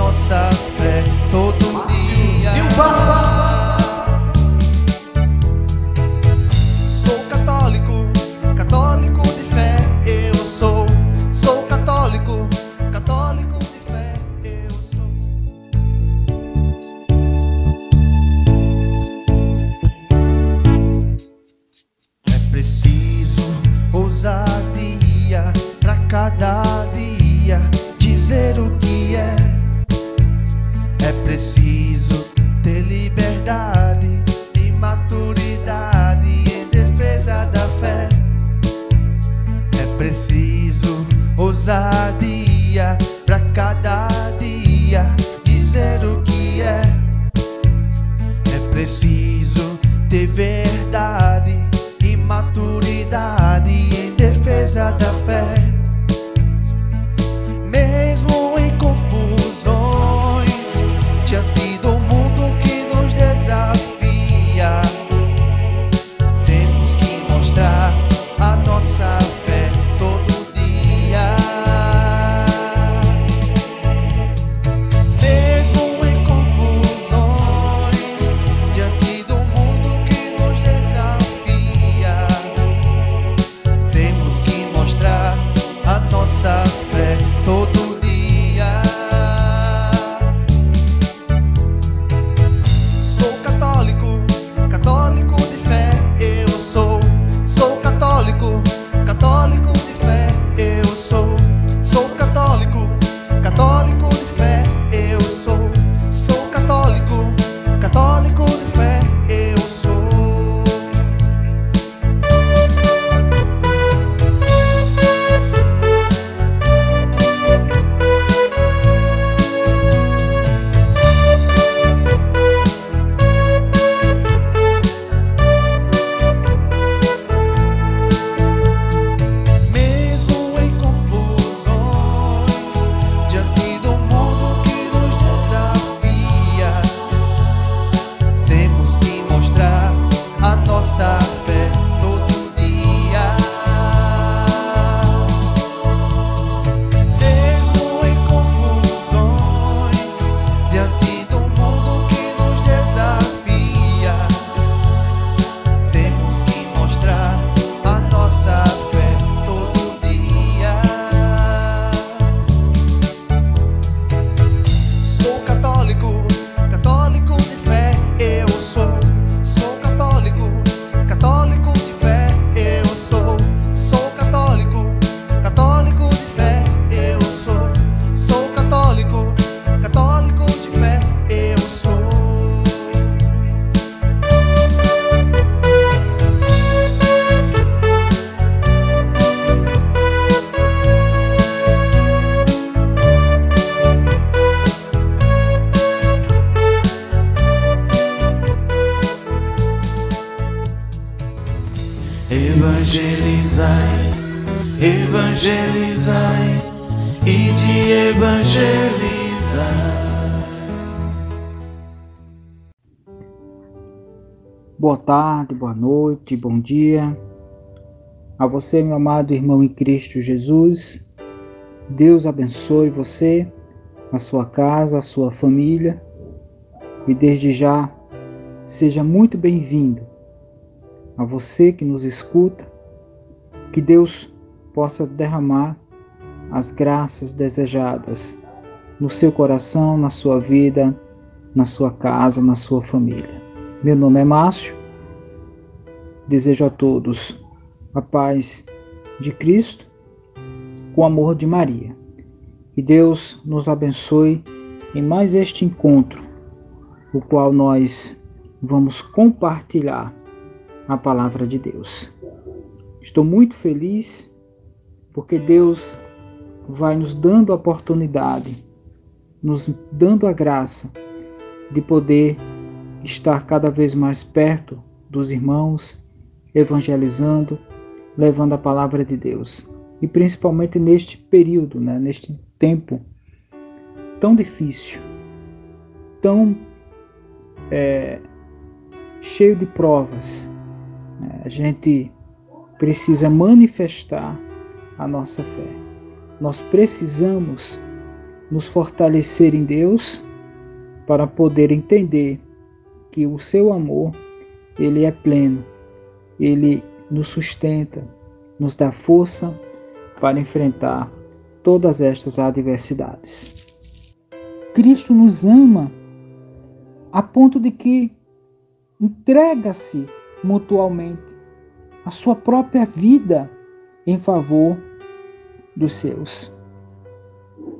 Nossa fé todo evangelizai e de evangelizar. Boa tarde, boa noite, bom dia. A você, meu amado irmão em Cristo Jesus, Deus abençoe você, a sua casa, a sua família. E desde já, seja muito bem-vindo. A você que nos escuta, que Deus possa derramar as graças desejadas no seu coração, na sua vida, na sua casa, na sua família. Meu nome é Márcio. Desejo a todos a paz de Cristo, o amor de Maria. Que Deus nos abençoe em mais este encontro, o qual nós vamos compartilhar a palavra de Deus. Estou muito feliz porque Deus vai nos dando a oportunidade nos dando a graça de poder estar cada vez mais perto dos irmãos, evangelizando, levando a palavra de Deus. E principalmente neste período, né, neste tempo tão difícil, tão é, cheio de provas. Né, a gente precisa manifestar a nossa fé. Nós precisamos nos fortalecer em Deus para poder entender que o seu amor ele é pleno, ele nos sustenta, nos dá força para enfrentar todas estas adversidades. Cristo nos ama a ponto de que entrega-se mutualmente a sua própria vida em favor dos seus.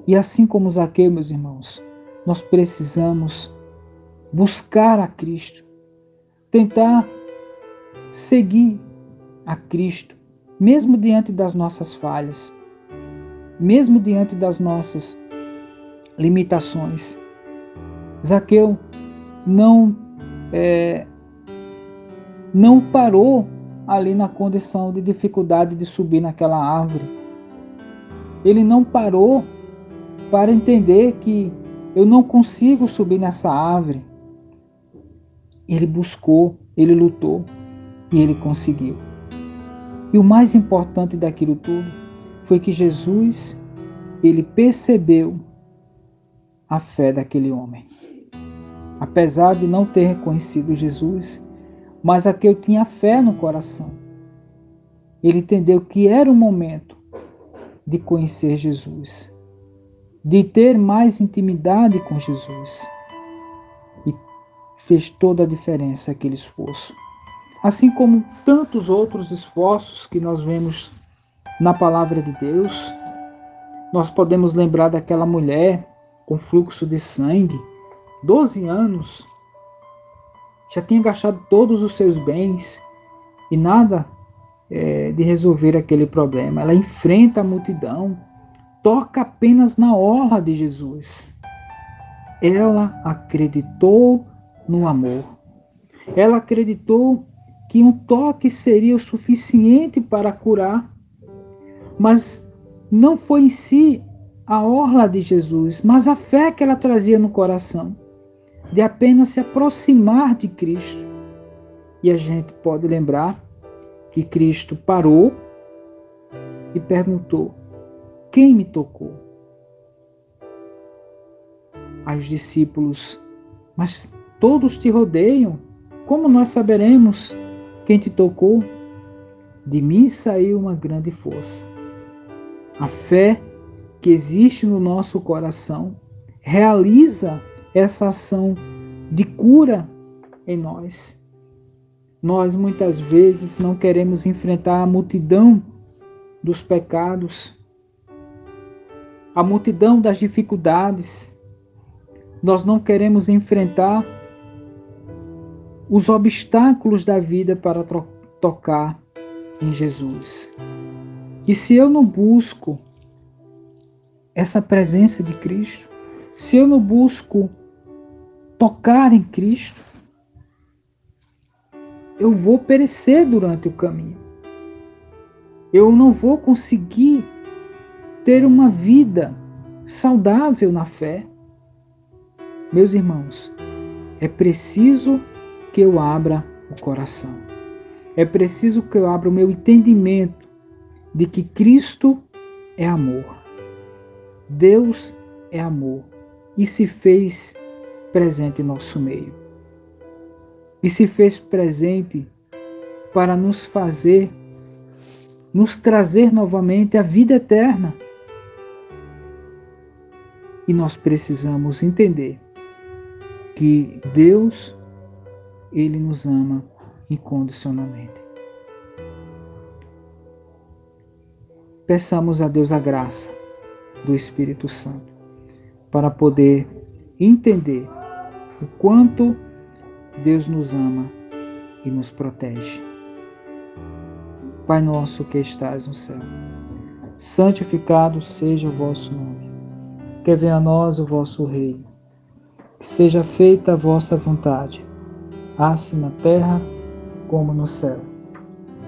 E assim como Zaqueu, meus irmãos, nós precisamos buscar a Cristo, tentar seguir a Cristo, mesmo diante das nossas falhas, mesmo diante das nossas limitações. Zaqueu não é, não parou ali na condição de dificuldade de subir naquela árvore. Ele não parou para entender que eu não consigo subir nessa árvore. Ele buscou, ele lutou e ele conseguiu. E o mais importante daquilo tudo foi que Jesus, ele percebeu a fé daquele homem. Apesar de não ter reconhecido Jesus, mas aquele tinha fé no coração. Ele entendeu que era o momento de conhecer Jesus, de ter mais intimidade com Jesus. E fez toda a diferença aquele esforço. Assim como tantos outros esforços que nós vemos na palavra de Deus, nós podemos lembrar daquela mulher com fluxo de sangue, 12 anos, já tinha gastado todos os seus bens e nada é, de resolver aquele problema. Ela enfrenta a multidão, toca apenas na orla de Jesus. Ela acreditou no amor. Ela acreditou que um toque seria o suficiente para curar, mas não foi em si a orla de Jesus, mas a fé que ela trazia no coração de apenas se aproximar de Cristo. E a gente pode lembrar que Cristo parou e perguntou: Quem me tocou? Aí os discípulos, mas todos te rodeiam, como nós saberemos quem te tocou? De mim saiu uma grande força. A fé que existe no nosso coração realiza essa ação de cura em nós. Nós muitas vezes não queremos enfrentar a multidão dos pecados, a multidão das dificuldades. Nós não queremos enfrentar os obstáculos da vida para tocar em Jesus. E se eu não busco essa presença de Cristo, se eu não busco tocar em Cristo, eu vou perecer durante o caminho. Eu não vou conseguir ter uma vida saudável na fé. Meus irmãos, é preciso que eu abra o coração. É preciso que eu abra o meu entendimento de que Cristo é amor. Deus é amor e se fez presente em nosso meio. E se fez presente para nos fazer, nos trazer novamente a vida eterna. E nós precisamos entender que Deus, Ele nos ama incondicionalmente. Peçamos a Deus a graça do Espírito Santo para poder entender o quanto Deus nos ama e nos protege. Pai nosso que estás no céu, santificado seja o vosso nome. que venha a nós o vosso reino. Que seja feita a vossa vontade, assim na terra como no céu.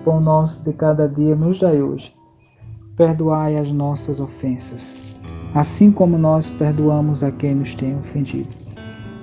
Pão nosso de cada dia nos dai hoje. Perdoai as nossas ofensas, assim como nós perdoamos a quem nos tem ofendido.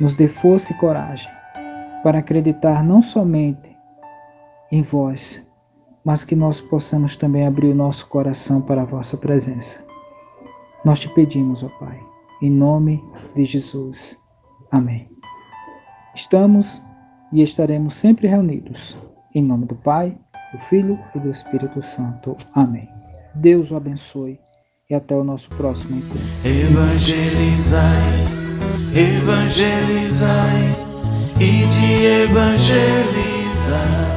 Nos dê força e coragem para acreditar não somente em vós, mas que nós possamos também abrir o nosso coração para a vossa presença. Nós te pedimos, ó Pai em nome de Jesus. Amém. Estamos e estaremos sempre reunidos. Em nome do Pai, do Filho e do Espírito Santo. Amém. Deus o abençoe e até o nosso próximo encontro. Evangelizai, evangelizai e de evangelizar.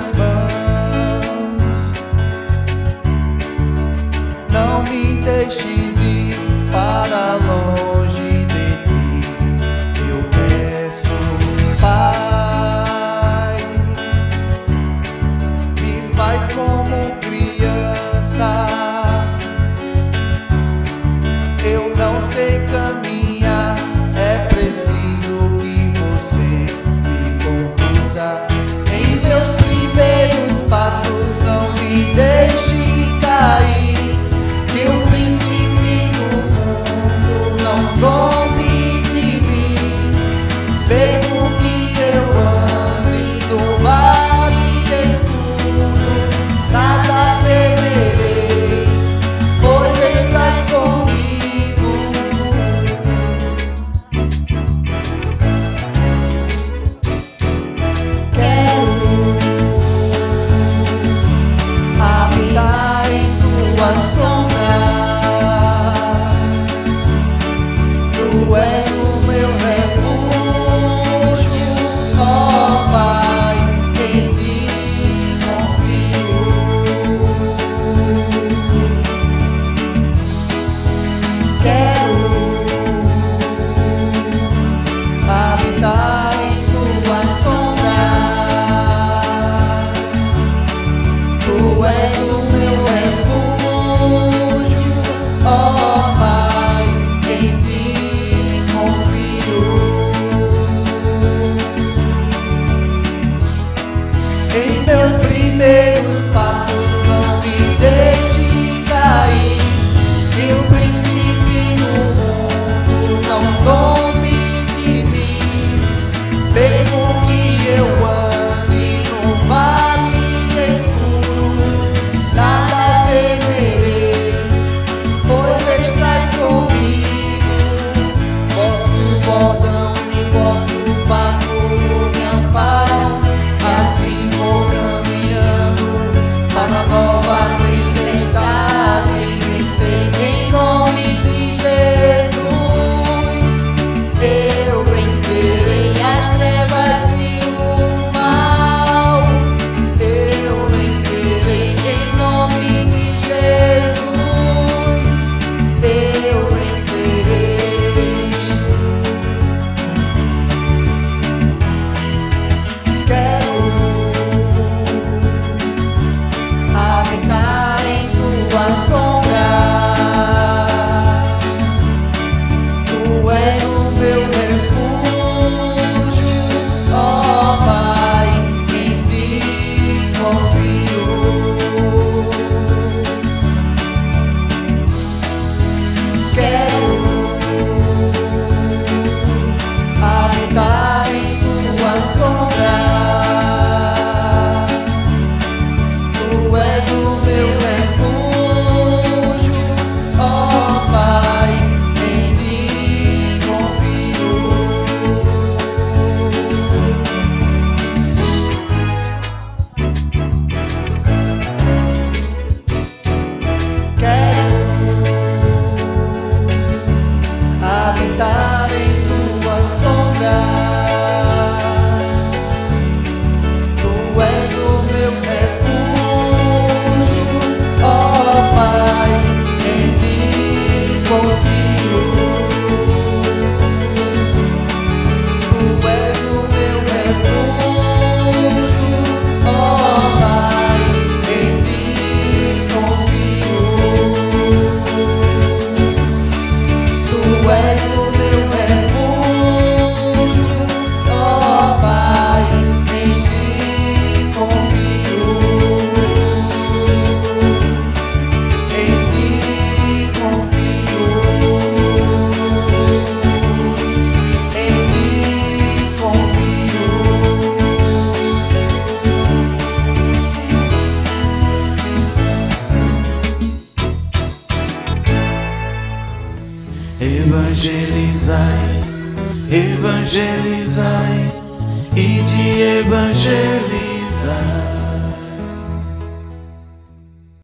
husband. más.